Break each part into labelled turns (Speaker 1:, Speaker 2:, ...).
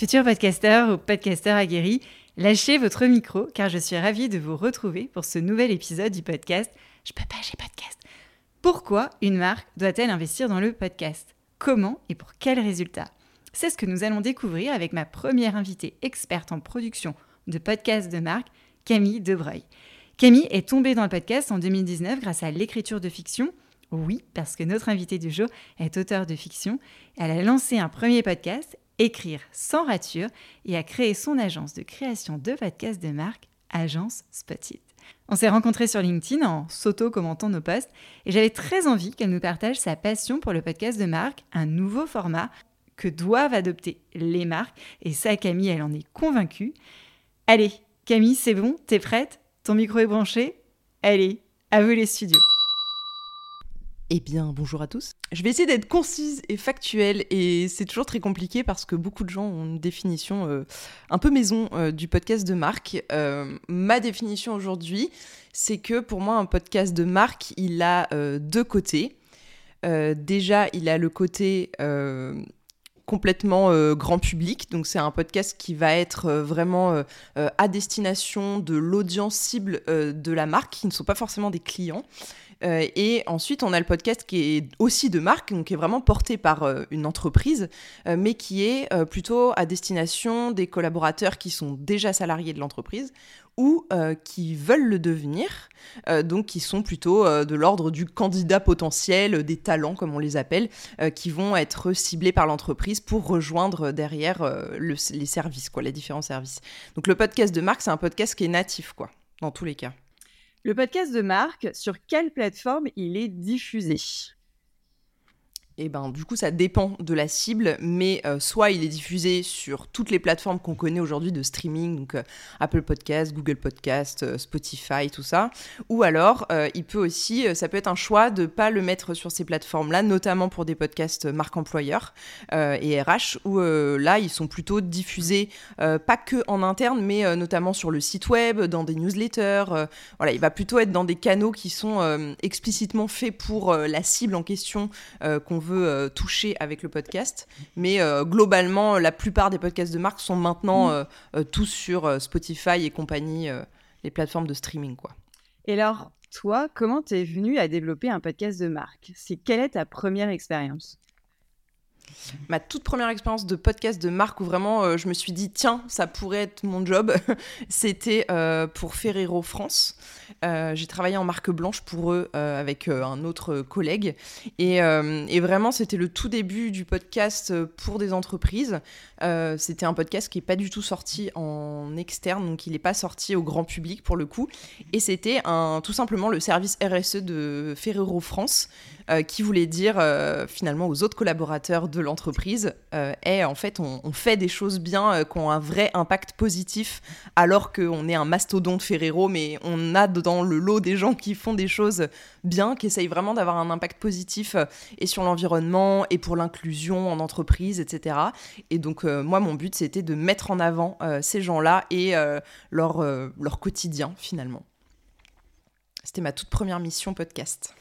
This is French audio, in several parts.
Speaker 1: Futur podcasteur ou podcasteur aguerri, lâchez votre micro car je suis ravie de vous retrouver pour ce nouvel épisode du podcast Je peux pas, j'ai podcast. Pourquoi une marque doit-elle investir dans le podcast? Comment et pour quels résultats C'est ce que nous allons découvrir avec ma première invitée experte en production de podcasts de marque, Camille Debreuil. Camille est tombée dans le podcast en 2019 grâce à l'écriture de fiction. Oui, parce que notre invitée du jour est auteure de fiction. Elle a lancé un premier podcast, Écrire sans rature, et a créé son agence de création de podcasts de marque, Agence Spotted. On s'est rencontrés sur LinkedIn en s'auto-commentant nos posts et j'avais très envie qu'elle nous partage sa passion pour le podcast de marque, un nouveau format que doivent adopter les marques. Et ça, Camille, elle en est convaincue. Allez, Camille, c'est bon, t'es prête? Ton micro est branché? Allez, à vous les studios.
Speaker 2: Eh bien, bonjour à tous. Je vais essayer d'être concise et factuelle, et c'est toujours très compliqué parce que beaucoup de gens ont une définition euh, un peu maison euh, du podcast de marque. Euh, ma définition aujourd'hui, c'est que pour moi, un podcast de marque, il a deux côtés. déjà, il a le côté complètement grand public. Donc c'est un podcast qui va être vraiment à destination de l'audience cible de la marque, qui ne sont pas forcément des clients. Euh, et ensuite, on a le podcast qui est aussi de marque, donc qui est vraiment porté par euh, une entreprise, euh, mais qui est plutôt à destination des collaborateurs qui sont déjà salariés de l'entreprise ou qui veulent le devenir, donc qui sont plutôt de l'ordre du candidat potentiel, des talents comme on les appelle, qui vont être ciblés par l'entreprise pour rejoindre derrière les services, quoi, les différents services. Donc le podcast de marque, c'est un podcast qui est natif, quoi, dans tous les cas.
Speaker 1: Le podcast de marque, sur quelle plateforme il est diffusé?
Speaker 2: Et eh ben, du coup, ça dépend de la cible, mais euh, soit il est diffusé sur toutes les plateformes qu'on connaît aujourd'hui de streaming, donc euh, Apple Podcast, Google Podcast, euh, Spotify, tout ça, ou alors il peut aussi, ça peut être un choix de pas le mettre sur ces plateformes-là, notamment pour des podcasts marque employeur et RH, où là, ils sont plutôt diffusés pas que en interne, mais notamment sur le site web, dans des newsletters. voilà, il va plutôt être dans des canaux qui sont explicitement faits pour la cible en question qu'on veut euh, toucher avec le podcast. Mais euh, globalement, la plupart des podcasts de marque sont maintenant mm. euh, tous sur Spotify et compagnie, les plateformes de streaming. Quoi.
Speaker 1: Et alors, toi, comment t'es venu à développer un podcast de marque? C'est quelle est ta première expérience?
Speaker 2: Ma toute première expérience de podcast de marque où vraiment euh, je me suis dit tiens ça pourrait être mon job, c'était euh, pour Ferrero France. Euh, j'ai travaillé en marque blanche pour eux avec un autre collègue et, vraiment c'était le tout début du podcast pour des entreprises. c'était un podcast qui n'est pas du tout sorti en externe donc il n'est pas sorti au grand public pour le coup et c'était un tout simplement le service RSE de Ferrero France qui voulait dire finalement aux autres collaborateurs de l'entreprise euh, est en fait on, fait des choses bien euh, qui ont un vrai impact positif alors qu'on est un mastodonte Ferrero mais on a dans le lot des gens qui font des choses bien qui essayent vraiment d'avoir un impact positif euh, et sur l'environnement et pour l'inclusion en entreprise etc et donc moi mon but c'était de mettre en avant ces gens là et leur, leur quotidien finalement. C'était ma toute première mission podcast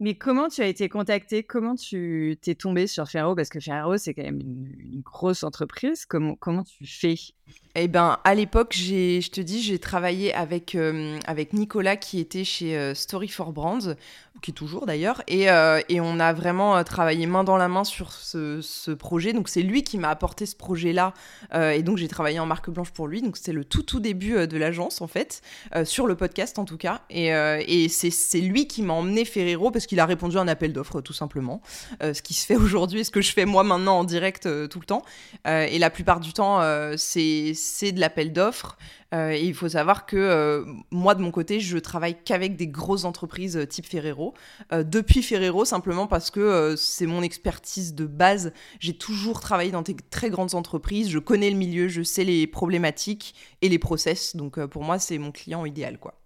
Speaker 1: Mais comment tu as été contacté Comment tu t'es tombé sur Ferro Parce que Ferro, c'est quand même une, grosse entreprise. Comment, tu fais?
Speaker 2: Eh ben, à l'époque, je te dis, j'ai travaillé avec, euh, Nicolas qui était chez euh, Story for Brands, qui est toujours d'ailleurs, et, euh, et, on a vraiment travaillé main dans la main sur ce, ce projet. Donc c'est lui qui m'a apporté ce projet-là, et donc j'ai travaillé en marque blanche pour lui. Donc c'était le tout tout début de l'agence en fait, sur le podcast en tout cas, et, et c'est, c'est lui qui m'a emmené Ferrero parce qu'il a répondu à un appel d'offres tout simplement, ce qui se fait aujourd'hui, ce que je fais moi maintenant en direct tout le temps, et la plupart du temps c'est c'est de l'appel d'offres. Euh, et il faut savoir que euh, moi, de mon côté, je travaille qu'avec des grosses entreprises euh, type Ferrero. Depuis Ferrero, simplement parce que c'est mon expertise de base. J'ai toujours travaillé dans des très grandes entreprises. Je connais le milieu, je sais les problématiques et les process. Donc pour moi, c'est mon client idéal. quoi.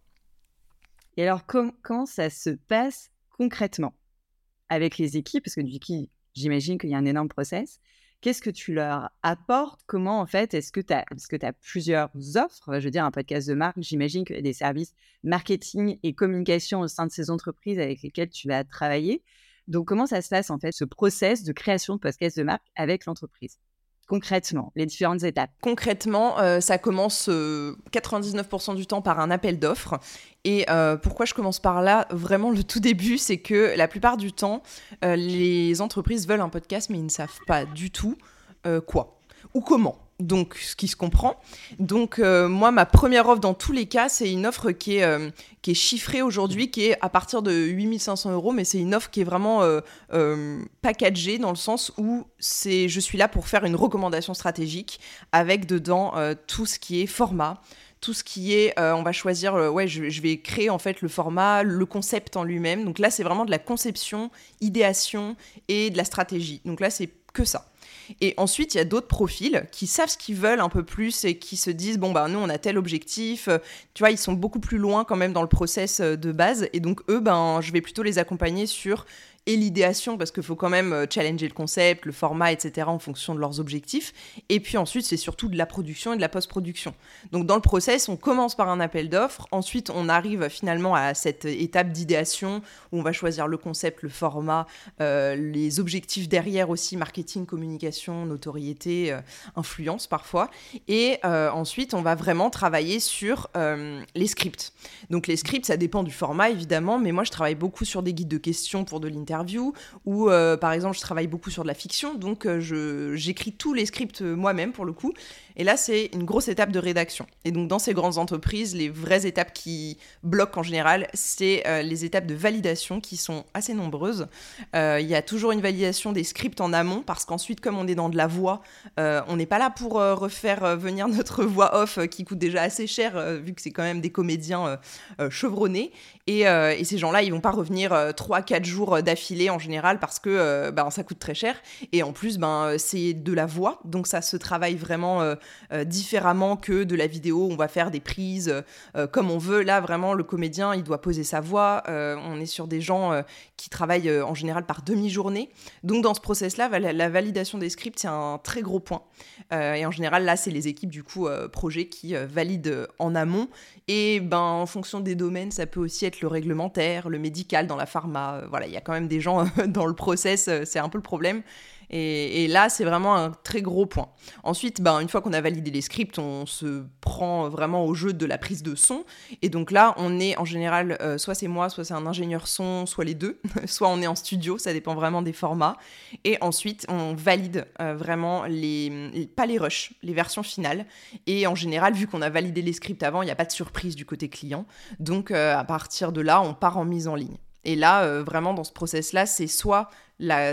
Speaker 1: Et alors, comment ça se passe concrètement avec les équipes? Parce que coup, j'imagine qu'il y a un énorme process. Qu'est-ce que tu leur apportes? Comment, en fait, est-ce que tu as, que plusieurs offres? Je veux dire, un podcast de marque, j'imagine a des services marketing et communication au sein de ces entreprises avec lesquelles tu vas travailler. Donc, comment ça se passe, en fait, ce process de création de podcast de marque avec l'entreprise? Concrètement, les différentes étapes?
Speaker 2: Concrètement, euh, ça commence 99% euh, du temps par un appel d'offres. Et euh, pourquoi je commence par là? Vraiment, le tout début, c'est que la plupart du temps, les entreprises veulent un podcast, mais ils ne savent pas du tout quoi ou comment. Donc, ce qui se comprend. Donc, moi, ma première offre dans tous les cas, c'est une offre qui est, qui est chiffrée aujourd'hui, qui est à partir de 8500 euros, mais c'est une offre qui est vraiment packagée dans le sens où c'est, je suis là pour faire une recommandation stratégique avec dedans tout ce qui est format, tout ce qui est, euh, on va choisir, euh, ouais, je, vais créer en fait le format, le concept en lui-même. Donc là, c'est vraiment de la conception, idéation et de la stratégie. Donc là, c'est que ça. Et ensuite, il y a d'autres profils qui savent ce qu'ils veulent un peu plus et qui se disent bon bah nous on a tel objectif. Euh, tu vois, ils sont beaucoup plus loin quand même dans le process de base et donc eux ben je vais plutôt les accompagner sur et l'idéation, parce qu'il faut quand même euh, challenger le concept, le format, etc., en fonction de leurs objectifs. Et puis ensuite, c'est surtout de la production et de la post-production. Donc dans le process, on commence par un appel d'offres, ensuite on arrive finalement à cette étape d'idéation où on va choisir le concept, le format, euh, les objectifs derrière aussi, marketing, communication, notoriété, euh, influence parfois. Et ensuite, on va vraiment travailler sur les scripts. Donc les scripts, ça dépend du format évidemment, mais moi je travaille beaucoup sur des guides de questions pour de l'interview ou euh, par exemple je travaille beaucoup sur de la fiction, donc euh, j'écris tous les scripts euh, moi-même pour le coup. Et là c'est une grosse étape de rédaction. Et donc dans ces grandes entreprises, les vraies étapes qui bloquent en général, c'est les étapes de validation qui sont assez nombreuses. Il y a toujours une validation des scripts en amont parce qu'ensuite comme on est dans de la voix, on n'est pas là pour refaire venir notre voix off qui coûte déjà assez cher vu que c'est quand même des comédiens chevronnés. Et, ces gens-là, ils vont pas revenir 3-4 jours d'affilée en général parce que euh, ben, ça coûte très cher. Et en plus, ben, c'est de la voix, donc ça se travaille vraiment euh, euh, différemment que de la vidéo. On va faire des prises comme on veut. Là, vraiment, le comédien, il doit poser sa voix. on est sur des gens qui travaillent en général par demi-journée. Donc dans ce process-là, la, validation des scripts, c'est un très gros point. et en général, là, c'est les équipes du coup projet qui valident en amont. Et ben, en fonction des domaines, ça peut aussi être le réglementaire, le médical dans la pharma. voilà, il y a quand même des gens dans le process, euh, c'est un peu le problème. Et, là, c'est vraiment un très gros point. Ensuite, ben, une fois qu'on a validé les scripts, on se prend vraiment au jeu de la prise de son. Et donc là, on est en général, euh, soit c'est moi, soit c'est un ingénieur son, soit les deux. soit on est en studio, ça dépend vraiment des formats. Et ensuite, on valide euh, vraiment les, pas les rushs, les versions finales. Et en général, vu qu'on a validé les scripts avant, il n'y a pas de surprise du côté client. Donc à partir de là, on part en mise en ligne. Et là, euh, vraiment, dans ce process-là, c'est soit,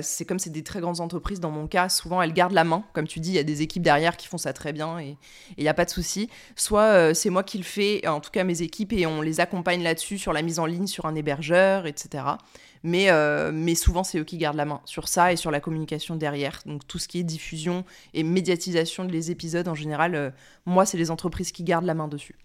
Speaker 2: c'est comme c'est des très grandes entreprises, dans mon cas, souvent elles gardent la main. Comme tu dis, il y a des équipes derrière qui font ça très bien et il n'y a pas de souci. Soit euh, c'est moi qui le fais, en tout cas mes équipes, et on les accompagne là-dessus, sur la mise en ligne, sur un hébergeur, etc. Mais, euh, mais souvent, c'est eux qui gardent la main sur ça et sur la communication derrière. Donc tout ce qui est diffusion et médiatisation des épisodes, en général, moi, c'est les entreprises qui gardent la main dessus.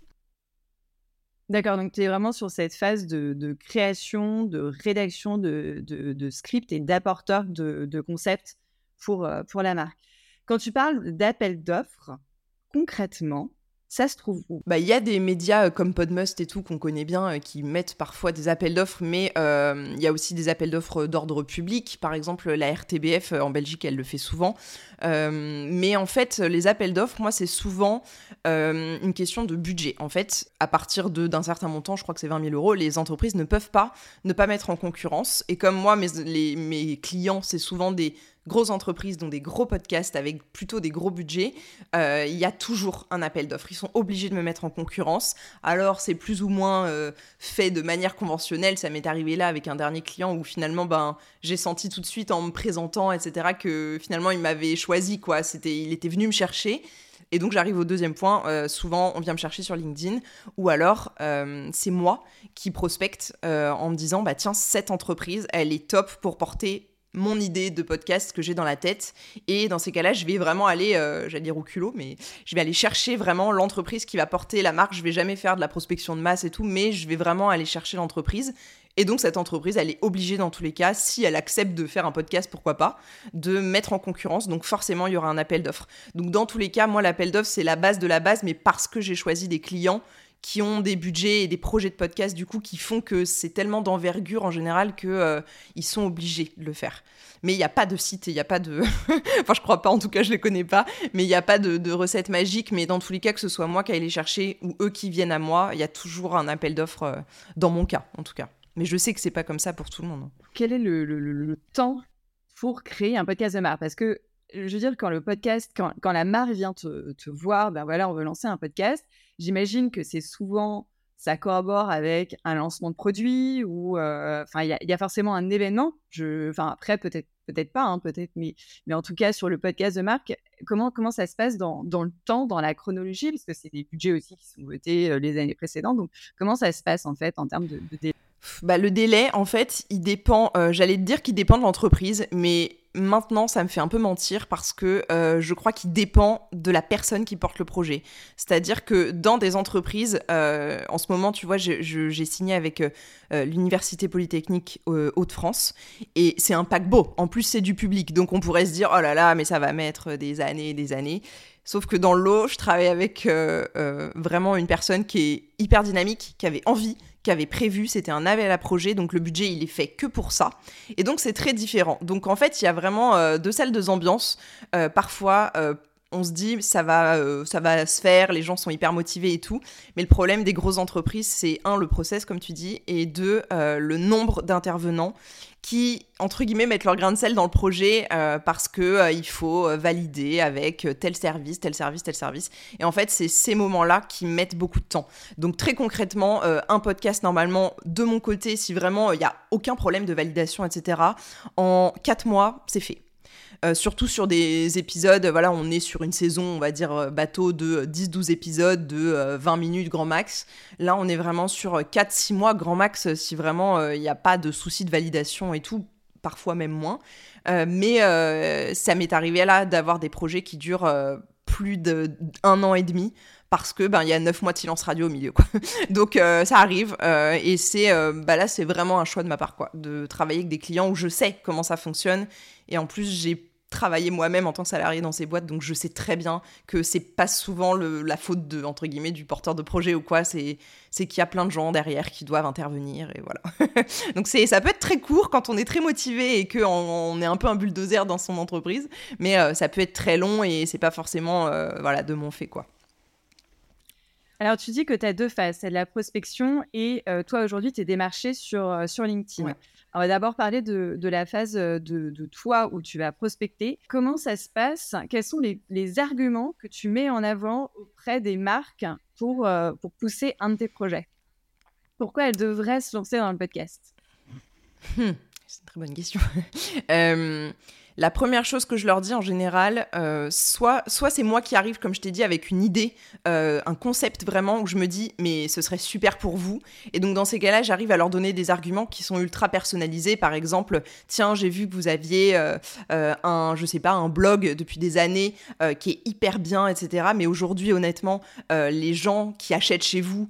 Speaker 1: D'accord, donc tu es vraiment sur cette phase de, création, de rédaction de, script et d'apporteur de, concepts pour, euh, pour la marque. Quand tu parles d'appel d'offres, concrètement,
Speaker 3: ça se trouve où?
Speaker 2: Bah, il y a des médias euh, comme Podmust et tout qu'on connaît bien euh, qui mettent parfois des appels d'offres, mais euh, il y a aussi des appels d'offres d'ordre public. Par exemple, la RTBF en Belgique, elle le fait souvent. mais en fait, les appels d'offres, moi, c'est souvent une question de budget. En fait, à partir d'un certain montant, je crois que c'est 20 000 euros, les entreprises ne peuvent pas ne pas mettre en concurrence. Et comme moi, mes, clients, c'est souvent des grosses entreprises, dont des gros podcasts avec plutôt des gros budgets, euh, il y a toujours un appel d'offres. Ils sont obligés de me mettre en concurrence. Alors c'est plus ou moins euh, fait de manière conventionnelle. Ça m'est arrivé là avec un dernier client où finalement ben j'ai senti tout de suite en me présentant etc que finalement il m'avait choisi quoi. C'était il était venu me chercher. Et donc j'arrive au deuxième point. Euh, souvent, on vient me chercher sur LinkedIn, ou alors c'est moi qui prospecte en me disant bah tiens cette entreprise, elle est top pour porter mon idée de podcast que j'ai dans la tête. Et dans ces cas-là, je vais vraiment aller, euh, j'allais dire au culot, mais je vais aller chercher vraiment l'entreprise qui va porter la marque. Je vais jamais faire de la prospection de masse et tout, mais je vais vraiment aller chercher l'entreprise. Et donc cette entreprise, elle est obligée dans tous les cas, si elle accepte de faire un podcast, pourquoi pas, de mettre en concurrence. Donc forcément, il y aura un appel d'offres. Donc dans tous les cas, moi, l'appel d'offres, c'est la base de la base, mais parce que j'ai choisi des clients qui ont des budgets et des projets de podcast du coup qui font que c'est tellement d'envergure en général que euh, sont obligés de le faire. Mais il n'y a pas de site, il n'y a pas de, enfin je crois pas, en tout cas je les connais pas, mais il n'y a pas de, recette magique. Mais dans tous les cas, que ce soit moi qui aille les chercher ou eux qui viennent à moi, il y a toujours un appel d'offres euh, dans mon cas en tout cas. Mais je sais que c'est pas comme ça pour tout le monde.
Speaker 3: Quel est le, le, temps pour créer un podcast de marque Parce que je veux dire, quand le podcast, quand, la marque vient te, voir, ben voilà, on veut lancer un podcast, J'imagine que c'est souvent, ça collabore avec un lancement de produit ou, euh, enfin, il y, a forcément un événement. Enfin, après, peut-être, peut-être pas, hein, peut-être, mais, mais en tout cas, sur le podcast de marque, comment, comment ça se passe dans, dans le temps, dans la chronologie, parce que c'est des budgets aussi qui sont votés euh, les années précédentes. Donc, comment ça se passe en fait en termes de, de délai
Speaker 2: bah, le délai, en fait, il dépend. Euh, j'allais te dire qu'il dépend de l'entreprise, mais maintenant, ça me fait un peu mentir parce que euh, je crois qu'il dépend de la personne qui porte le projet. C'est-à-dire que dans des entreprises, euh, en ce moment, tu vois, j'ai signé avec euh, l'Université Polytechnique Hauts-de-France et c'est un paquebot. En plus, c'est du public. Donc, on pourrait se dire, oh là là, mais ça va mettre des années et des années. Sauf que dans l'eau, je travaille avec vraiment une personne qui est hyper dynamique, qui avait envie qu'avait prévu, c'était un appel à projet, donc le budget il est fait que pour ça. Et donc c'est très différent. Donc en fait il y a vraiment euh, deux salles, deux ambiances. Euh, parfois euh, on se dit ça va, ça va se faire, les gens sont hyper motivés et tout. Mais le problème des grosses entreprises, c'est un, le process, comme tu dis, et deux, le nombre d'intervenants qui, entre guillemets, mettent leur grain de sel dans le projet euh, parce que euh, il faut euh, valider avec tel service, tel service, tel service. Et en fait, c'est ces moments-là qui mettent beaucoup de temps. Donc très concrètement, un podcast normalement de mon côté, si vraiment il n'y a aucun problème de validation, etc. En quatre mois, c'est fait. Euh, surtout sur des épisodes, voilà, on est sur une saison, on va dire, euh, bateau de 10-12 épisodes de 20 euh, minutes grand max. Là, on est vraiment sur 4-6 mois grand max si vraiment il n'y a pas de souci de validation et tout, parfois même moins. mais ça m'est arrivé là d'avoir des projets qui durent plus d'un an et demi parce que ben il y a 9 mois de silence radio au milieu. Donc ça arrive et c'est bah là c'est vraiment un choix de ma part quoi de travailler avec des clients où je sais comment ça fonctionne et en plus j'ai travailler moi-même en tant que salarié dans ces boîtes, donc je sais très bien que c'est pas souvent la faute de entre guillemets du porteur de projet ou quoi. C'est c'est qu'il y a plein de gens derrière qui doivent intervenir et voilà. donc c'est ça peut être très court quand on est très motivé et que on, est un peu un bulldozer dans son entreprise, mais euh, ça peut être très long et c'est pas forcément euh, voilà de mon fait quoi.
Speaker 3: Alors, tu dis que tu as deux phases, c'est la prospection et euh, toi, aujourd'hui, tu es démarché sur, sur LinkedIn. On va d'abord parler de, la phase euh, de, toi où tu vas prospecter. Comment ça se passe? Quels sont les, arguments que tu mets en avant auprès des marques pour, euh, pour pousser un de tes projets? Pourquoi elles devraient se lancer dans le podcast?
Speaker 2: Hmm, C'est une très bonne question. euh, la première chose que je leur dis en général, euh, soit, soit c'est moi qui arrive, comme je t'ai dit, avec une idée, euh, un concept vraiment où je me dis, mais ce serait super pour vous. Et donc dans ces cas-là, j'arrive à leur donner des arguments qui sont ultra personnalisés. Par exemple, tiens, j'ai vu que vous aviez euh, un, je sais pas, un blog depuis des années qui est hyper bien, etc. Mais aujourd'hui, honnêtement, les gens qui achètent chez vous,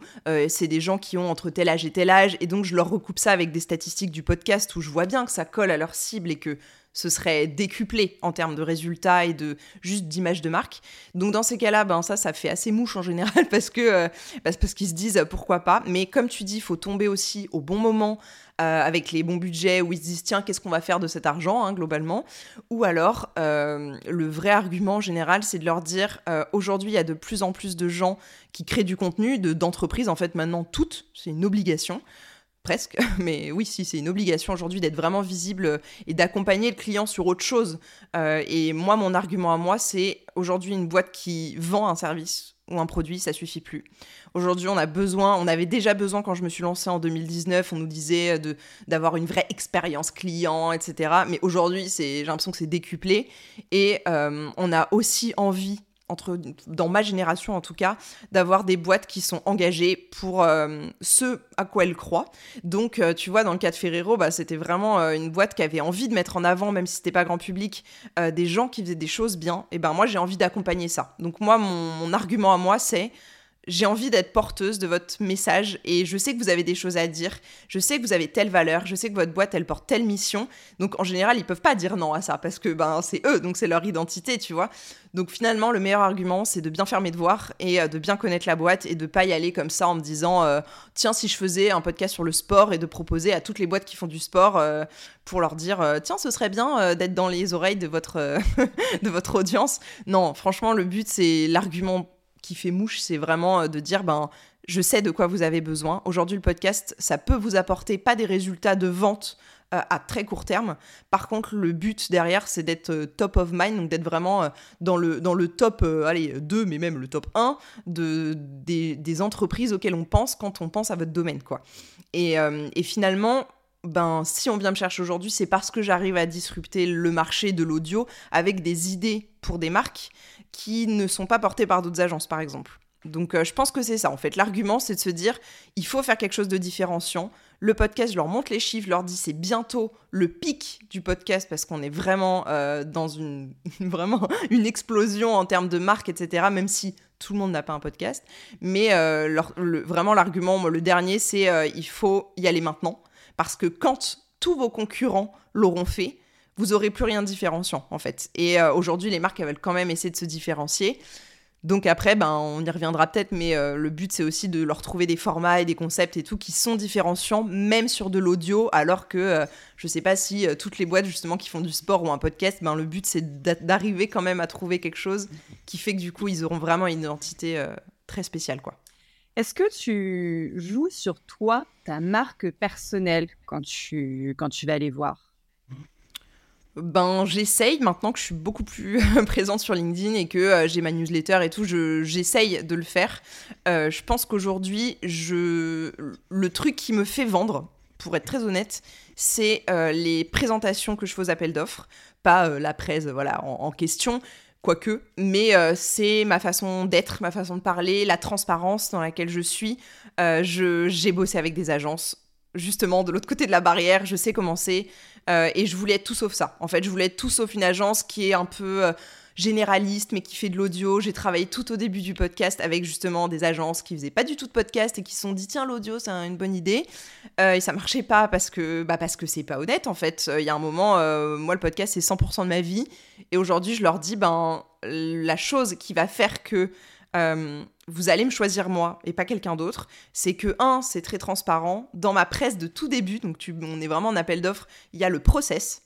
Speaker 2: c'est des gens qui ont entre tel âge et tel âge. Et donc je leur recoupe ça avec des statistiques du podcast où je vois bien que ça colle à leur cible et que ce serait décuplé en termes de résultats et de juste d'image de marque. Donc dans ces cas-là, ben ça, ça fait assez mouche en général parce que euh, parce qu'ils se disent euh, pourquoi pas. Mais comme tu dis, il faut tomber aussi au bon moment euh, avec les bons budgets où ils se disent tiens qu'est-ce qu'on va faire de cet argent hein, globalement. Ou alors le vrai argument général, c'est de leur dire aujourd'hui il y a de plus en plus de gens qui créent du contenu, de d'entreprises en fait maintenant toutes, c'est une obligation presque, mais oui, si, c'est une obligation aujourd'hui d'être vraiment visible et d'accompagner le client sur autre chose. Euh, et moi, mon argument à moi, c'est aujourd'hui une boîte qui vend un service ou un produit, ça suffit plus. Aujourd'hui, on a besoin, on avait déjà besoin quand je me suis lancée en 2019, on nous disait de d'avoir une vraie expérience client, etc. Mais aujourd'hui, c'est, j'ai l'impression que c'est décuplé et euh, on a aussi envie dans ma génération en tout cas, d'avoir des boîtes qui sont engagées pour euh, ce à quoi elles croient. Donc, euh, tu vois, dans le cas de Ferrero, bah, c'était vraiment euh, une boîte qui avait envie de mettre en avant, même si c'était pas grand public, des gens qui faisaient des choses bien. Et ben moi, j'ai envie d'accompagner ça. Donc moi, mon argument à moi, c'est j'ai envie d'être porteuse de votre message et je sais que vous avez des choses à dire, je sais que vous avez telle valeur, je sais que votre boîte elle porte telle mission. Donc en général, ils peuvent pas dire non à ça parce que ben c'est eux, donc c'est leur identité, tu vois. Donc finalement, le meilleur argument, c'est de bien faire mes devoirs et euh, de bien connaître la boîte et de pas y aller comme ça en me disant euh, tiens, si je faisais un podcast sur le sport et de proposer à toutes les boîtes qui font du sport euh, pour leur dire tiens, ce serait bien d'être dans les oreilles de votre de votre audience. Non, franchement, le but c'est l'argument fait mouche, c'est vraiment euh, de dire ben je sais de quoi vous avez besoin. Aujourd'hui, le podcast, ça peut vous apporter pas des résultats de vente euh, à très court terme. Par contre, le but derrière, c'est d'être euh, top of mind, donc d'être vraiment dans, le, dans le top, allez, 2, mais même le top 1 de, des, entreprises auxquelles on pense quand on pense à votre domaine, quoi. Et, et finalement, ben, si on vient me chercher aujourd'hui, c'est parce que j'arrive à disrupter le marché de l'audio avec des idées pour des marques qui ne sont pas portées par d'autres agences, par exemple. Donc euh, je pense que c'est ça, en fait. L'argument, c'est de se dire, il faut faire quelque chose de différenciant. Le podcast, je leur montre les chiffres, je leur dis, c'est bientôt le pic du podcast parce qu'on est vraiment euh, dans une, vraiment une explosion en termes de marque, etc., même si tout le monde n'a pas un podcast. Mais euh, vraiment, l'argument, le dernier, c'est il faut y aller maintenant parce que quand tous vos concurrents l'auront fait, vous aurez plus rien de différenciant en fait. Et euh, aujourd'hui, les marques elles veulent quand même essayer de se différencier. Donc après, ben, on y reviendra peut-être, mais euh, le but c'est aussi de leur trouver des formats et des concepts et tout qui sont différenciants, même sur de l'audio, alors que je euh, je sais pas si toutes les boîtes justement qui font du sport ou un podcast, ben, le but c'est d'arriver quand même à trouver quelque chose qui fait que du coup ils auront vraiment une identité très spéciale quoi.
Speaker 3: Est-ce que tu joues sur toi, ta marque personnelle, quand tu, vas aller voir?
Speaker 2: Ben j'essaye. Maintenant que je suis beaucoup plus présente sur LinkedIn et que euh, j'ai ma newsletter et tout, j'essaye de le faire. Euh, je pense qu'aujourd'hui, le truc qui me fait vendre, pour être très honnête, c'est euh, les présentations que je fais aux appels d'offres, pas la presse voilà en question, quoique, mais euh, c'est ma façon d'être, ma façon de parler, la transparence dans laquelle je suis. Euh, j'ai bossé avec des agences, justement, de l'autre côté de la barrière, je sais comment c'est, euh, et je voulais être tout sauf ça. En fait, je voulais être tout sauf une agence qui est un peu généraliste mais qui fait de l'audio. J'ai travaillé tout au début du podcast avec justement des agences qui faisaient pas du tout de podcast et qui se sont dit tiens l'audio c'est une bonne idée et ça marchait pas parce que bah parce que c'est pas honnête en fait. Il y a un moment moi le podcast c'est 100% de ma vie et aujourd'hui, je leur dis, ben, la chose qui va faire que euh, vous allez me choisir moi et pas quelqu'un d'autre, c'est que, un, c'est très transparent. Dans ma presse de tout début, donc tu, on est vraiment en appel d'offres, il y a le process.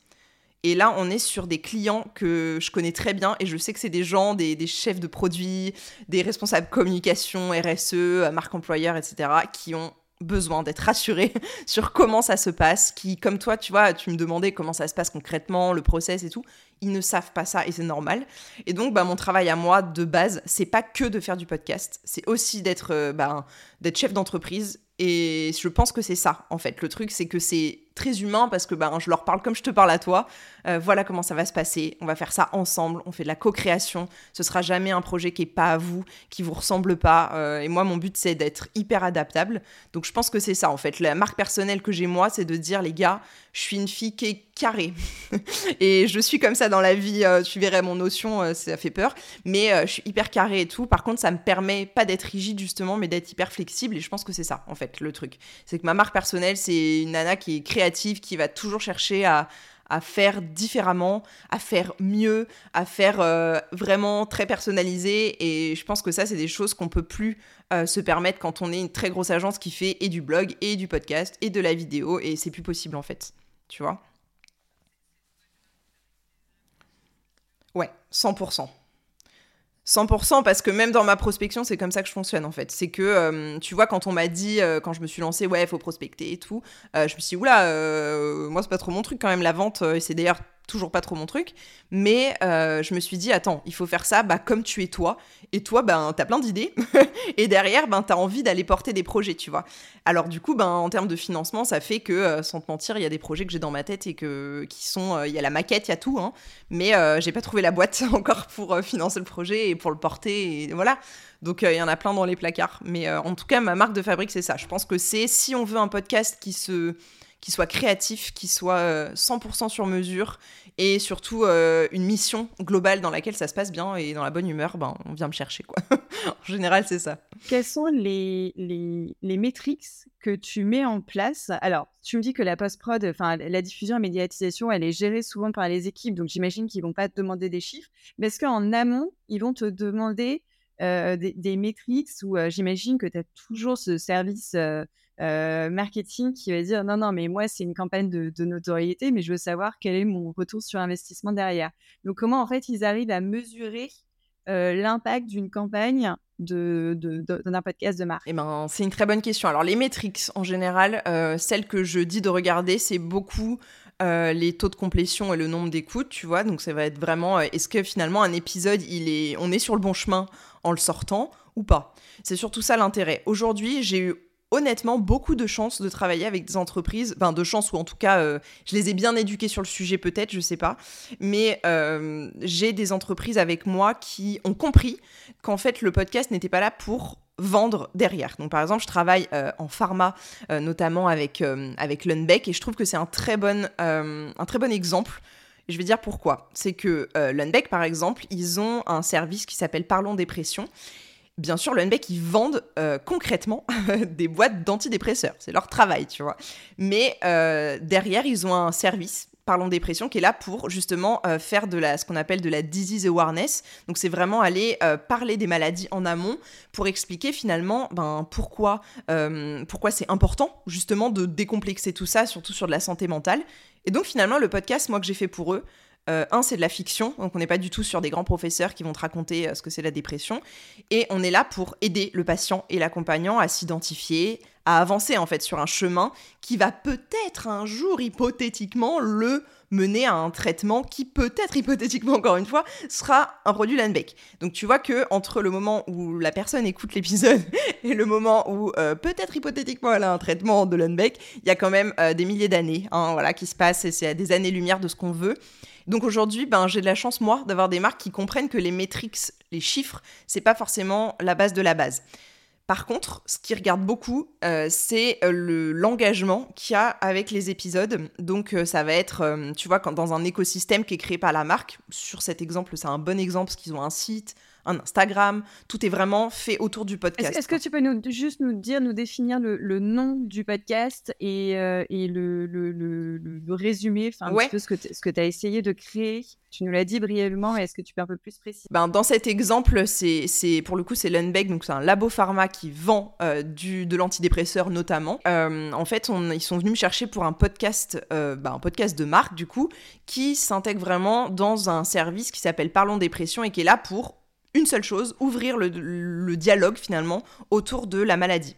Speaker 2: Et là, on est sur des clients que je connais très bien et je sais que c'est des gens, des, chefs de produits, des responsables communication, RSE, marque employeur, etc., qui ont besoin d'être rassuré sur comment ça se passe, qui, comme toi, tu vois, tu me demandais comment ça se passe concrètement, le process et tout, ils ne savent pas ça et c'est normal. Et donc, bah, mon travail à moi, de base, c'est pas que de faire du podcast, c'est aussi d'être euh, bah, d'être chef d'entreprise. Et je pense que c'est ça, en fait. Le truc, c'est que c'est très humain parce que ben, je leur parle comme je te parle à toi. Euh, voilà comment ça va se passer. On va faire ça ensemble. On fait de la co-création. Ce sera jamais un projet qui est pas à vous, qui vous ressemble pas. Euh, et moi, mon but, c'est d'être hyper adaptable. Donc, je pense que c'est ça, en fait. La marque personnelle que j'ai, moi, c'est de dire, les gars, je suis une fille qui est carrée. et je suis comme ça dans la vie. Euh, tu verrais mon notion, ça fait peur. Mais je suis hyper carrée et tout. Par contre, ça me permet pas d'être rigide, justement, mais d'être hyper flexible. Et je pense que c'est ça, en fait, le truc. C'est que ma marque personnelle, c'est une nana qui est qui va toujours chercher à, faire différemment, à faire mieux, à faire euh, vraiment très personnalisé. Et je pense que ça, c'est des choses qu'on peut plus euh, se permettre quand on est une très grosse agence qui fait et du blog, et du podcast, et de la vidéo. Et c'est plus possible en fait. Tu vois? Ouais, 100%. 100% parce que même dans ma prospection, c'est comme ça que je fonctionne en fait. C'est que, euh, tu vois, quand on m'a dit, euh, quand je me suis lancée, ouais, il faut prospecter et tout, euh, je me suis dit, oula, moi c'est pas trop mon truc quand même, la vente, et c'est d'ailleurs toujours pas trop mon truc. Mais euh, je me suis dit, attends, il faut faire ça bah, comme tu es toi. Et toi, ben, t'as plein d'idées. et derrière, ben, t'as envie d'aller porter des projets, tu vois. Alors, du coup, ben, en termes de financement, ça fait que, euh, sans te mentir, il y a des projets que j'ai dans ma tête et que, qui sont. Euh, il y a la maquette, il y a tout. Hein, mais j'ai pas trouvé la boîte encore pour financer le projet et pour le porter. Et voilà. Donc, il y en a plein dans les placards. Mais en tout cas, ma marque de fabrique, c'est ça. Je pense que c'est si on veut un podcast qui se qui soit créatif, qui soit 100% sur mesure et surtout euh, une mission globale dans laquelle ça se passe bien et dans la bonne humeur, ben, on vient me chercher. quoi. en général, c'est ça.
Speaker 3: Quelles sont les, les, les métriques que tu mets en place? Alors, tu me dis que la post-prod, la diffusion et médiatisation, elle est gérée souvent par les équipes, donc j'imagine qu'ils vont pas te demander des chiffres, mais est-ce qu'en amont, ils vont te demander euh, des, métriques euh, j'imagine que tu as toujours ce service euh, marketing qui va dire non, non, mais moi, c'est une campagne de, notoriété, mais je veux savoir quel est mon retour sur investissement derrière. Donc, comment en fait ils arrivent à mesurer euh, l'impact d'une campagne de, d'un podcast de marque?
Speaker 2: Eh ben, C'est une très bonne question. Alors, les métriques, en général, euh, celles que je dis de regarder, c'est beaucoup les taux de complétion et le nombre d'écoutes, tu vois. Donc, ça va être vraiment, est-ce que finalement, un épisode, il est, on est sur le bon chemin en le sortant ou pas? C'est surtout ça l'intérêt. Aujourd'hui, j'ai eu honnêtement beaucoup de chance de travailler avec des entreprises, enfin de chance ou en tout cas euh, je les ai bien éduquées sur le sujet peut-être, je sais pas, mais euh, j'ai des entreprises avec moi qui ont compris qu'en fait le podcast n'était pas là pour vendre derrière. Donc par exemple, je travaille euh, en pharma notamment avec avec Lundbeck et je trouve que c'est un très bon un très bon exemple je vais dire pourquoi. C'est que Lundbeck, par exemple, ils ont un service qui s'appelle Parlons Dépression bien sûr, le NBEC, ils vendent euh, concrètement des boîtes d'antidépresseurs. C'est leur travail, tu vois. Mais euh, derrière, ils ont un service Parlons dépression, qui est là pour justement euh, faire de la, ce qu'on appelle de la disease awareness. Donc c'est vraiment aller parler des maladies en amont pour expliquer finalement ben, pourquoi, pourquoi c'est important justement de décomplexer tout ça, surtout sur de la santé mentale. Et donc finalement le podcast, moi que j'ai fait pour eux, euh, un, c'est de la fiction, donc on n'est pas du tout sur des grands professeurs qui vont te raconter euh, ce que c'est la dépression. Et on est là pour aider le patient et l'accompagnant à s'identifier, à avancer en fait sur un chemin qui va peut-être un jour, hypothétiquement, le mener à un traitement qui peut-être hypothétiquement encore une fois sera un produit Landbeck. Donc tu vois que entre le moment où la personne écoute l'épisode et le moment où euh, peut-être hypothétiquement elle a un traitement de Landbeck, il y a quand même des milliers d'années hein, voilà qui se passent et c'est à des années-lumière de ce qu'on veut. Donc aujourd'hui, ben, j'ai de la chance, moi, d'avoir des marques qui comprennent que les métriques, les chiffres, c'est pas forcément la base de la base. Par contre, ce qu'ils regardent beaucoup, euh, c'est euh, l'engagement qu'il y a avec les épisodes. Donc, euh, ça va être, tu vois, dans un écosystème qui est créé par la marque. Sur cet exemple, c'est un bon exemple parce qu'ils ont un site, un Instagram. Tout est vraiment fait autour du podcast.
Speaker 3: Est-ce que tu peux nous, juste nous dire, nous définir le, nom du podcast et, euh, et le, le, le, résumé, enfin un petit peu ce que tu as essayé de créer? Tu nous l'as dit brièvement, est-ce que tu peux un peu plus préciser?
Speaker 2: Ben, Dans cet exemple, c'est pour le coup, c'est Lundbeck, donc c'est un labo pharma qui vend euh, du, de l'antidépresseur notamment. Euh, en fait, on, ils sont venus me chercher pour un podcast, ben, un podcast de marque du coup, qui s'intègre vraiment dans un service qui s'appelle Parlons Dépression et qui est là pour une seule chose, ouvrir le, dialogue finalement autour de la maladie.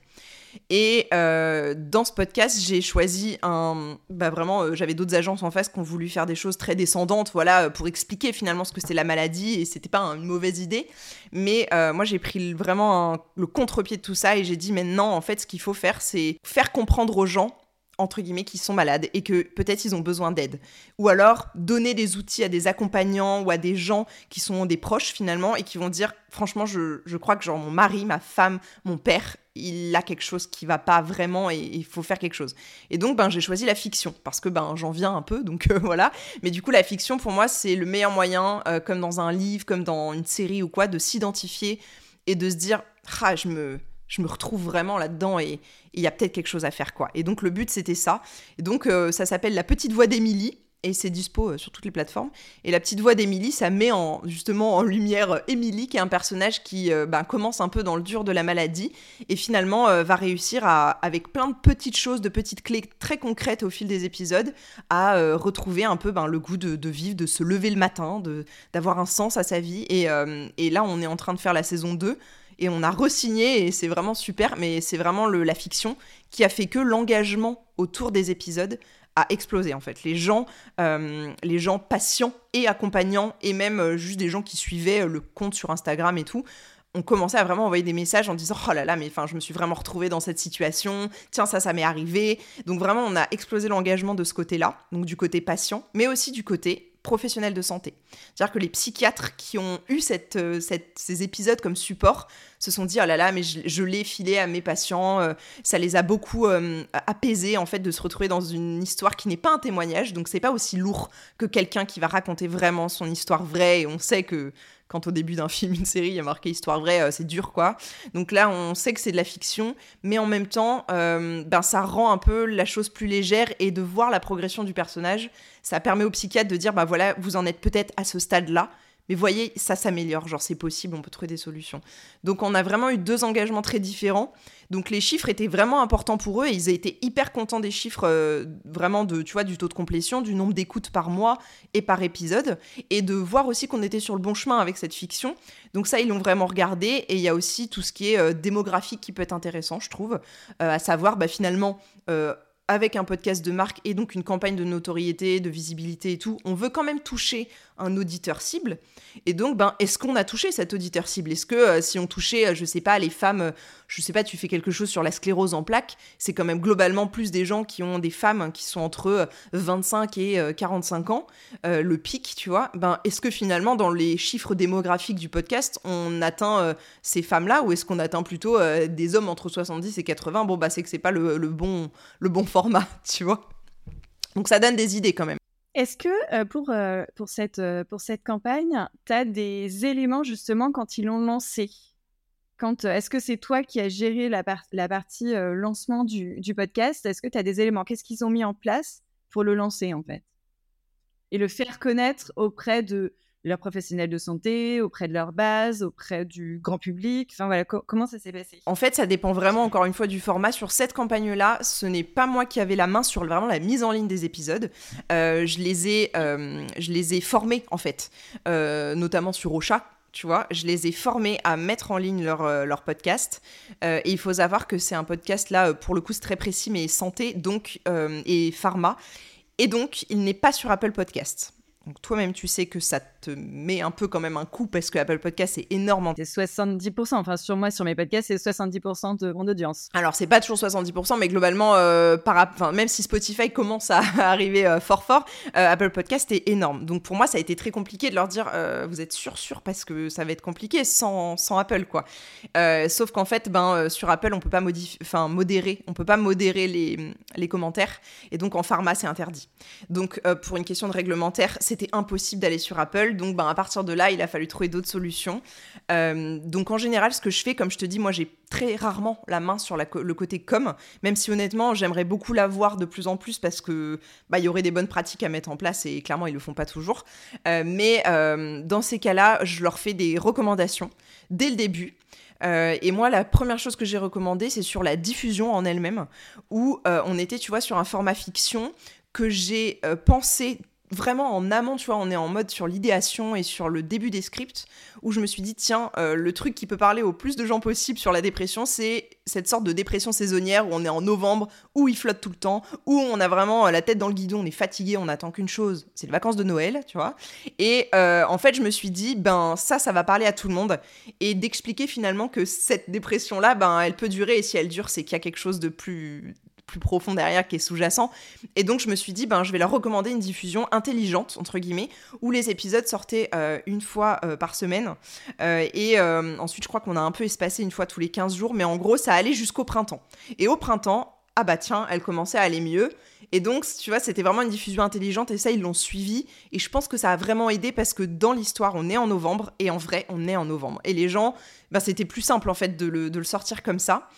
Speaker 2: Et euh, dans ce podcast, j'ai choisi un. Bah vraiment, euh, j'avais d'autres agences en face qui ont voulu faire des choses très descendantes, voilà, pour expliquer finalement ce que c'était la maladie, et c'était pas une mauvaise idée. Mais euh, moi, j'ai pris vraiment le contre-pied de tout ça, et j'ai dit maintenant, en fait, ce qu'il faut faire, c'est faire comprendre aux gens entre guillemets, qui sont malades et que peut-être ils ont besoin d'aide. Ou alors donner des outils à des accompagnants ou à des gens qui sont des proches finalement et qui vont dire franchement, je, je crois que genre mon mari, ma femme, mon père, il a quelque chose qui va pas vraiment et il faut faire quelque chose. Et donc, ben, j'ai choisi la fiction parce que ben, j'en viens un peu, donc euh, voilà. Mais du coup, la fiction, pour moi, c'est le meilleur moyen, euh, comme dans un livre, comme dans une série ou quoi, de s'identifier et de se dire, ah, je me, je me retrouve vraiment là-dedans et il y a peut-être quelque chose à faire quoi. Et donc le but c'était ça. Et donc euh, ça s'appelle La petite voix d'Émilie et c'est dispo euh, sur toutes les plateformes. Et la petite voix d'Émilie, ça met en, justement en lumière euh, Émilie, qui est un personnage qui ben, commence un peu dans le dur de la maladie et finalement va réussir à, avec plein de petites choses, de petites clés très concrètes au fil des épisodes, à retrouver un peu ben, le goût de, vivre, de se lever le matin, d'avoir un sens à sa vie. Et, et, là, on est en train de faire la saison 2 et on a re-signé et c'est vraiment super, mais c'est vraiment la fiction qui a fait que l'engagement autour des épisodes a explosé en fait. Les gens, euh, les gens patients et accompagnants et même euh, juste des gens qui suivaient euh, le compte sur Instagram et tout ont commencé à vraiment envoyer des messages en disant oh là là mais enfin je me suis vraiment retrouvée dans cette situation tiens ça ça m'est arrivé donc vraiment on a explosé l'engagement de ce côté là donc du côté patient mais aussi du côté professionnels de santé. C'est-à-dire que les psychiatres qui ont eu euh, ces épisodes comme support se sont dit oh là là mais je, l'ai filé à mes patients, euh, ça les a beaucoup euh, apaisés en fait de se retrouver dans une histoire qui n'est pas un témoignage, donc c'est pas aussi lourd que quelqu'un qui va raconter vraiment son histoire vraie et on sait que quand au début d'un film, une série, il y a marqué histoire vraie, euh, c'est dur quoi. Donc là, on sait que c'est de la fiction, mais en même temps, euh, ben, ça rend un peu la chose plus légère et de voir la progression du personnage, ça permet au psychiatre de dire, bah voilà, vous en êtes peut-être à ce stade-là, mais voyez, ça s'améliore, genre c'est possible, on peut trouver des solutions. Donc on a vraiment eu deux engagements très différents. Donc les chiffres étaient vraiment importants pour eux et ils étaient hyper contents des chiffres euh, vraiment de tu du taux de complétion, du nombre d'écoutes par mois et par épisode et de voir aussi qu'on était sur le bon chemin avec cette fiction. Donc ça ils l'ont vraiment regardé et il y a aussi tout ce qui est euh, démographique qui peut être intéressant, je trouve, euh, à savoir bah, finalement avec un podcast de marque et donc une campagne de notoriété, de visibilité et tout, on veut quand même toucher un auditeur cible. Et donc, ben, est-ce qu'on a touché cet auditeur cible? Est-ce que euh, si on touchait, euh, je sais pas, les femmes, euh, je sais pas, tu fais quelque chose sur la sclérose en plaques, c'est quand même globalement plus des gens qui ont des femmes hein, qui sont entre 25 et 45 ans, le pic, tu vois. Ben, est-ce que finalement, dans les chiffres démographiques du podcast, on atteint ces femmes-là ou est-ce qu'on atteint plutôt des hommes entre 70 et 80 Bon, bah, c'est que c'est pas le, le, bon, le bon format, tu vois. Donc ça donne des idées quand même.
Speaker 3: Est-ce que euh, pour, euh, euh, pour cette campagne, tu as des éléments justement quand ils l'ont lancé? Est-ce que c'est toi qui as géré la, la partie lancement du, du podcast? Est-ce que tu as des éléments? Qu'est-ce qu'ils ont mis en place pour le lancer en fait? Et le faire connaître auprès de, leurs professionnels de santé, auprès de leur base, auprès du grand public Enfin voilà, comment ça s'est passé?
Speaker 2: En fait, ça dépend vraiment encore une fois du format. Sur cette campagne-là, ce n'est pas moi qui avais la main sur vraiment la mise en ligne des épisodes. Euh, je les ai, euh, je les ai formés en fait, euh, notamment sur Ocha. Tu vois, je les ai formés à mettre en ligne leur, leur podcast. et il faut savoir que c'est un podcast là, pour le coup, c'est très précis, mais santé donc et pharma. Et donc, il n'est pas sur Apple Podcast. Donc toi-même, tu sais que ça te met un peu quand même un coup parce que Apple Podcast c'est énorme.
Speaker 3: C'est 70%. Enfin, sur moi, sur mes podcasts, c'est 70% de mon audience.
Speaker 2: Alors, c'est pas toujours 70%, mais globalement, euh, par, enfin, même si Spotify commence à arriver euh, fort fort, euh, Apple Podcast est énorme. Donc pour moi, ça a été très compliqué de leur dire vous êtes sûr, sûr, parce que ça va être compliqué sans, sans Apple, quoi. sauf qu'en fait, ben, sur Apple, on peut pas enfin, modérer, on peut pas modérer les, les commentaires. Et donc en pharma, c'est interdit. Donc pour une question de réglementaire, c'est c'était impossible d'aller sur Apple. Donc, ben, à partir de là, il a fallu trouver d'autres solutions. Euh, donc, en général, ce que je fais, comme je te dis, moi, j'ai très rarement la main sur le côté com, même si honnêtement, j'aimerais beaucoup l'avoir de plus en plus parce que bah, il y aurait des bonnes pratiques à mettre en place et clairement, ils le font pas toujours. Euh, mais euh, dans ces cas-là, je leur fais des recommandations dès le début. et moi, la première chose que j'ai recommandée, c'est sur la diffusion en elle-même, où on était, tu vois, sur un format fiction que j'ai pensé vraiment en amont, tu vois, on est en mode sur l'idéation et sur le début des scripts, où je me suis dit, tiens, euh, le truc qui peut parler au plus de gens possible sur la dépression, c'est cette sorte de dépression saisonnière où on est en novembre, où il flotte tout le temps, où on a vraiment euh, la tête dans le guidon, on est fatigué, on attend qu'une chose, c'est les vacances de Noël, tu vois. Et euh, en fait, je me suis dit, ben ça, ça va parler à tout le monde, et d'expliquer finalement que cette dépression-là, ben elle peut durer, et si elle dure, c'est qu'il y a quelque chose de plus plus profond derrière qui est sous-jacent. Et donc je me suis dit, ben, je vais leur recommander une diffusion intelligente, entre guillemets, où les épisodes sortaient euh, une fois euh, par semaine. Euh, et ensuite, je crois qu'on a un peu espacé une fois tous les 15 jours, mais en gros, ça allait jusqu'au printemps. Et au printemps, ah bah tiens, elle commençait à aller mieux. Et donc, tu vois, c'était vraiment une diffusion intelligente et ça, ils l'ont suivi. Et je pense que ça a vraiment aidé parce que dans l'histoire, on est en novembre et en vrai, on est en novembre. Et les gens ben, c'était plus simple en fait de le, de le sortir comme ça.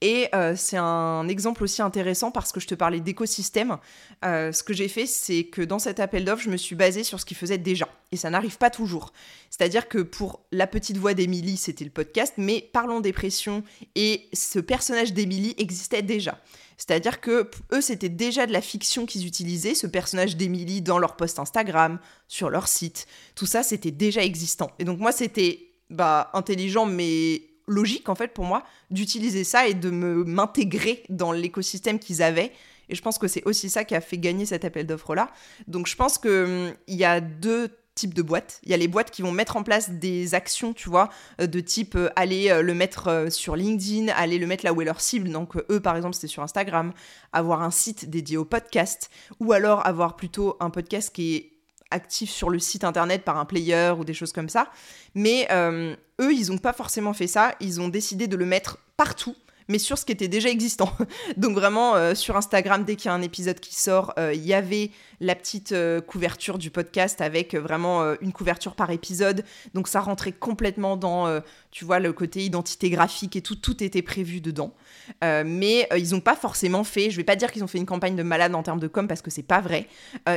Speaker 2: Et euh, c'est un exemple aussi intéressant parce que je te parlais d'écosystème. Euh, ce que j'ai fait, c'est que dans cet appel d'offres, je me suis basée sur ce qu'ils faisaient déjà. Et ça n'arrive pas toujours. C'est-à-dire que pour la petite voix d'Émilie, c'était le podcast, mais Parlons dépression et ce personnage d'Émilie existait déjà. C'est-à-dire que eux, c'était déjà de la fiction qu'ils utilisaient, ce personnage d'Émilie dans leur post Instagram, sur leur site. Tout ça, c'était déjà existant. Et donc moi, c'était bah, intelligent, mais logique en fait pour moi d'utiliser ça et de me m'intégrer dans l'écosystème qu'ils avaient. Et je pense que c'est aussi ça qui a fait gagner cet appel d'offres là. Donc je pense que hum, il y a deux types de boîtes. Il y a les boîtes qui vont mettre en place des actions, tu vois, euh, de type euh, aller euh, le mettre sur LinkedIn, aller le mettre là où est leur cible. Donc eux, par exemple, c'était sur Instagram, avoir un site dédié au podcast, ou alors avoir plutôt un podcast qui est actif sur le site internet par un player ou des choses comme ça. Mais euh, eux, ils n'ont pas forcément fait ça. Ils ont décidé de le mettre partout mais sur ce qui était déjà existant. Donc vraiment, euh, sur Instagram, dès qu'il y a un épisode qui sort, euh, il y avait la petite euh, couverture du podcast avec vraiment une couverture par épisode. Donc ça rentrait complètement dans, tu vois, le côté identité graphique et tout, tout était prévu dedans. mais ils n'ont pas forcément fait, je vais pas dire qu'ils ont fait une campagne de malade en termes de com parce que c'est pas vrai.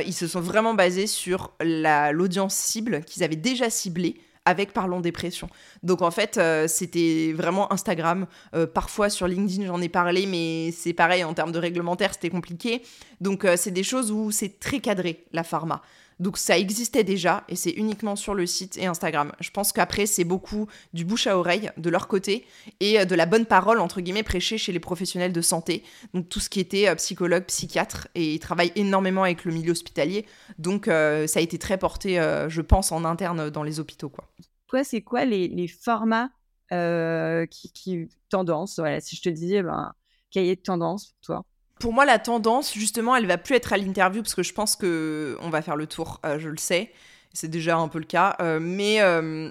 Speaker 2: ils se sont vraiment basés sur l'audience cible qu'ils avaient déjà ciblée avec Parlons Dépression. Donc en fait, euh, c'était vraiment Instagram. Euh, parfois sur LinkedIn, j'en ai parlé, mais c'est pareil, en termes de réglementaire, c'était compliqué. Donc euh, c'est des choses où c'est très cadré, la pharma. Donc ça existait déjà et c'est uniquement sur le site et Instagram. Je pense qu'après c'est beaucoup du bouche à oreille de leur côté et euh, de la bonne parole entre guillemets prêchée chez les professionnels de santé. Donc tout ce qui était euh, psychologue, psychiatre et ils travaillent énormément avec le milieu hospitalier. Donc euh, ça a été très porté, je pense, en interne dans les hôpitaux quoi.
Speaker 3: Toi, c'est quoi les, formats qui, tendance Voilà, si je te disais, ben, cahier de tendance pour toi?
Speaker 2: Pour moi, la tendance, justement, elle va plus être à l'interview parce que je pense que on va faire le tour. Euh, je le sais, c'est déjà un peu le cas. Euh, mais euh,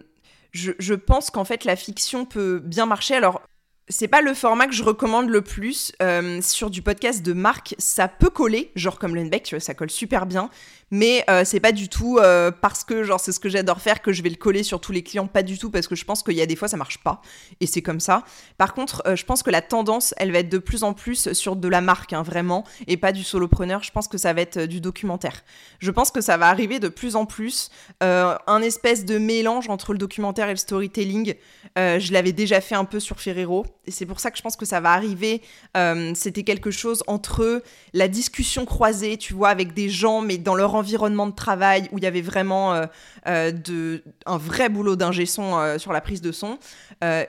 Speaker 2: je, pense qu'en fait, la fiction peut bien marcher. Alors, c'est pas le format que je recommande le plus sur du podcast de marque. Ça peut coller, genre comme Lenbeck, ça colle super bien mais euh, c'est pas du tout euh, parce que genre c'est ce que j'adore faire que je vais le coller sur tous les clients, pas du tout parce que je pense qu'il y a des fois ça marche pas et c'est comme ça. Par contre, euh, je pense que la tendance, elle va être de plus en plus sur de la marque hein, vraiment et pas du solopreneur. Je pense que ça va être du documentaire. Je pense que ça va arriver de plus en plus un espèce de mélange entre le documentaire et le storytelling. je l'avais déjà fait un peu sur Ferrero et c'est pour ça que je pense que ça va arriver. C'était quelque chose entre la discussion croisée, tu vois, avec des gens mais dans leur environnement de travail où il y avait vraiment euh, euh, de, un vrai boulot d'ingé son euh, sur la prise de son,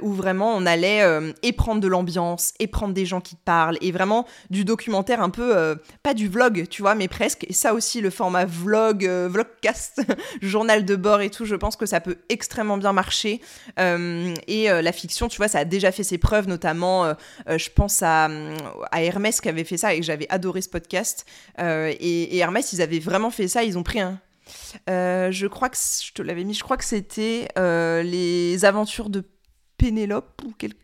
Speaker 2: où vraiment on allait et prendre de l'ambiance, et prendre des gens qui parlent, et vraiment du documentaire un peu, pas du vlog, tu vois, mais presque. Et ça aussi, le format vlog, vlogcast, journal de bord et tout, je pense que ça peut extrêmement bien marcher. et la fiction, tu vois, ça a déjà fait ses preuves, notamment, je pense à, à Hermès qui avait fait ça et que j'avais adoré ce podcast. et, et Hermès, ils avaient vraiment fait ça, ils ont pris un. Euh, je crois que je te l'avais mis, je crois que c'était euh, les aventures de Pénélope ou quelque.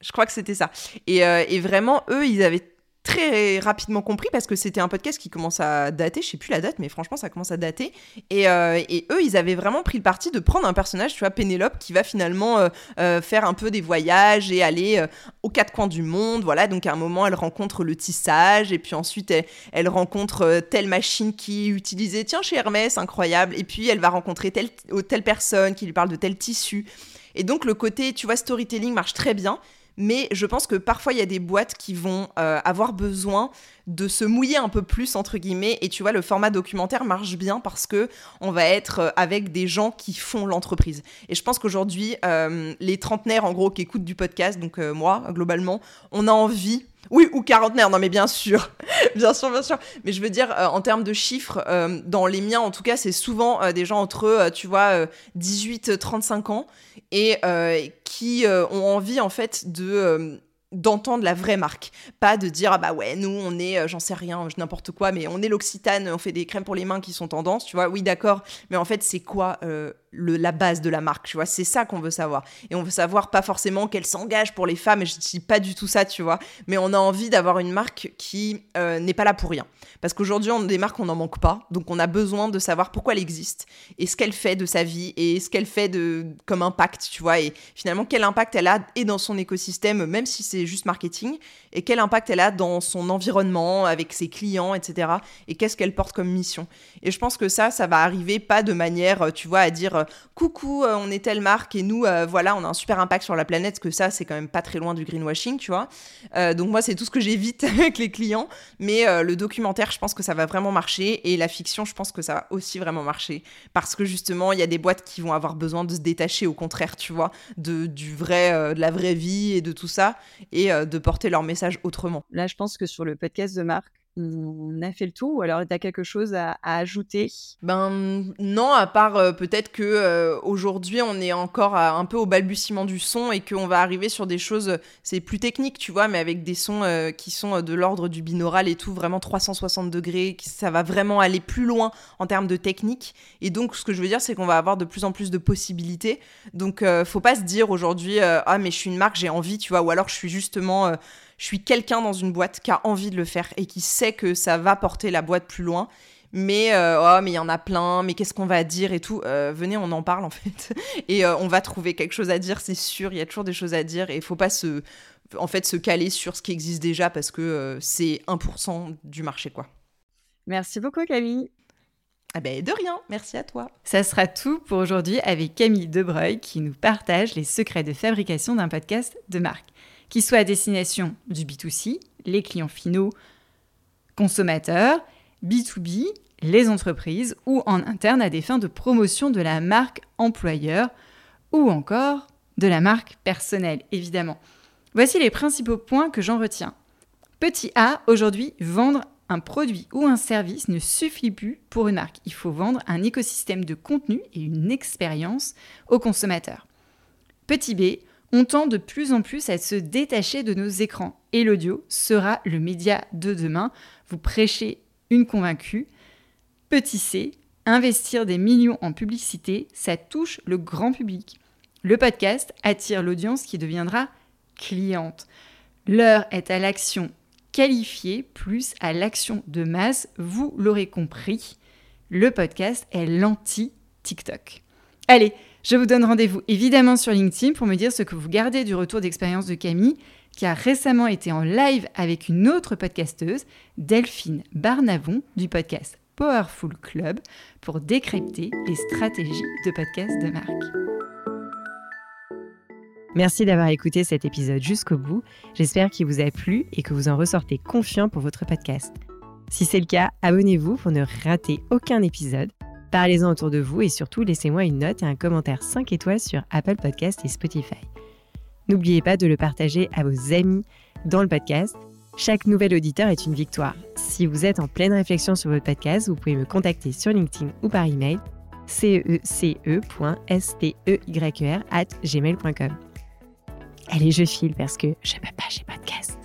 Speaker 2: Je crois que c'était ça. Et, euh, et, vraiment, eux, ils avaient très rapidement compris parce que c'était un podcast qui commence à dater, je sais plus la date, mais franchement ça commence à dater. Et, euh, et eux, ils avaient vraiment pris le parti de prendre un personnage, tu vois, Pénélope, qui va finalement euh, euh, faire un peu des voyages et aller aux quatre coins du monde. Voilà, donc à un moment, elle rencontre le tissage, et puis ensuite, elle, rencontre telle machine qui est utilisée, tiens, chez Hermès, incroyable. Et puis, elle va rencontrer telle, telle personne qui lui parle de tel tissu. Et donc, le côté, tu vois, storytelling marche très bien mais je pense que parfois il y a des boîtes qui vont euh, avoir besoin de se mouiller un peu plus entre guillemets. Et tu vois le format documentaire marche bien parce que on va être euh, avec des gens qui font l'entreprise. Et je pense qu'aujourd'hui euh, les trentenaires en gros qui écoutent du podcast donc moi globalement on a envie oui, ou quarantenaire, non mais bien sûr, bien sûr, bien sûr. Mais je veux dire, en termes de chiffres, dans les miens en tout cas, c'est souvent des gens entre, tu vois, 18-35 ans et qui euh, ont envie en fait de euh, d'entendre la vraie marque, pas de dire ah bah ouais nous on est euh, j'en sais rien n'importe quoi mais on est l'Occitane on fait des crèmes pour les mains qui sont tendance tu vois. Oui d'accord mais en fait c'est quoi la base de la marque, tu vois. C'est ça qu'on veut savoir. Et on veut savoir pas forcément qu'elle s'engage pour les femmes, et je dis pas du tout ça, tu vois. Mais on a envie d'avoir une marque qui euh, n'est pas là pour rien. Parce qu'aujourd'hui, on des marques, on n'en manque pas. Donc on a besoin de savoir pourquoi elle existe, et ce qu'elle fait de sa vie, et ce qu'elle fait de, comme impact, tu vois. Et finalement, quel impact elle a et dans son écosystème, même si c'est juste marketing, et quel impact elle a dans son environnement, avec ses clients, etc. Et qu'est-ce qu'elle porte comme mission. Et je pense que ça, ça va arriver pas de manière, tu vois, à dire euh, coucou, euh, on est telle marque et nous, euh, voilà, on a un super impact sur la planète, que ça, c'est quand même pas très loin du greenwashing, tu vois. donc moi, c'est tout ce que j'évite avec les clients. Mais le documentaire, je pense que ça va vraiment marcher et la fiction, je pense que ça va aussi vraiment marcher parce que justement, il y a des boîtes qui vont avoir besoin de se détacher, au contraire, tu vois, de du vrai, de la vraie vie et de tout ça et de porter leur message autrement.
Speaker 3: Là, je pense que sur le podcast de marque, on a fait le tour ou alors tu as quelque chose à, ajouter?
Speaker 2: Ben non, à part euh, peut-être que euh, aujourd'hui on est encore un peu au balbutiement du son et qu'on va arriver sur des choses, c'est plus technique, tu vois, mais avec des sons euh, qui sont de l'ordre du binaural et tout, vraiment 360 degrés, ça va vraiment aller plus loin en termes de technique. Et donc ce que je veux dire, c'est qu'on va avoir de plus en plus de possibilités. Donc faut pas se dire aujourd'hui, ah mais je suis une marque, j'ai envie, tu vois, ou alors je suis justement je suis quelqu'un dans une boîte qui a envie de le faire et qui sait que ça va porter la boîte plus loin. Mais euh, oh, mais il y en a plein, mais qu'est-ce qu'on va dire et tout. Euh, venez, on en parle en fait. Et euh, on va trouver quelque chose à dire, c'est sûr. Il y a toujours des choses à dire et il faut pas se, en fait, se caler sur ce qui existe déjà parce que c'est 1% du marché, quoi.
Speaker 3: Merci beaucoup, Camille.
Speaker 2: Ah ben de rien, merci à toi.
Speaker 1: Ça sera tout pour aujourd'hui avec Camille Debreuil qui nous partage les secrets de fabrication d'un podcast de marque qui soit à destination du B2C, les clients finaux, consommateurs, B2B, les entreprises, ou en interne à des fins de promotion de la marque employeur, ou encore de la marque personnelle, évidemment. Voici les principaux points que j'en retiens. Petit A, aujourd'hui, vendre un produit ou un service ne suffit plus pour une marque. Il faut vendre un écosystème de contenu et une expérience aux consommateurs. Petit B, on tend de plus en plus à se détacher de nos écrans et l'audio sera le média de demain. Vous prêchez une convaincue. Petit C, investir des millions en publicité, ça touche le grand public. Le podcast attire l'audience qui deviendra cliente. L'heure est à l'action qualifiée plus à l'action de masse, vous l'aurez compris. Le podcast est l'anti-TikTok. Allez, je vous donne rendez-vous évidemment sur LinkedIn pour me dire ce que vous gardez du retour d'expérience de Camille, qui a récemment été en live avec une autre podcasteuse, Delphine Barnavon, du podcast Powerful Club, pour décrypter les stratégies de podcast de marque. Merci d'avoir écouté cet épisode jusqu'au bout. J'espère qu'il vous a plu et que vous en ressortez confiant pour votre podcast. Si c'est le cas, abonnez-vous pour ne rater aucun épisode. Parlez-en autour de vous et surtout laissez-moi une note et un commentaire 5 étoiles sur Apple Podcast et Spotify. N'oubliez pas de le partager à vos amis dans le podcast. Chaque nouvel auditeur est une victoire. Si vous êtes en pleine réflexion sur votre podcast, vous pouvez me contacter sur LinkedIn ou par email cece.steyr at gmail.com. Allez, je file parce que je peux pas, pas de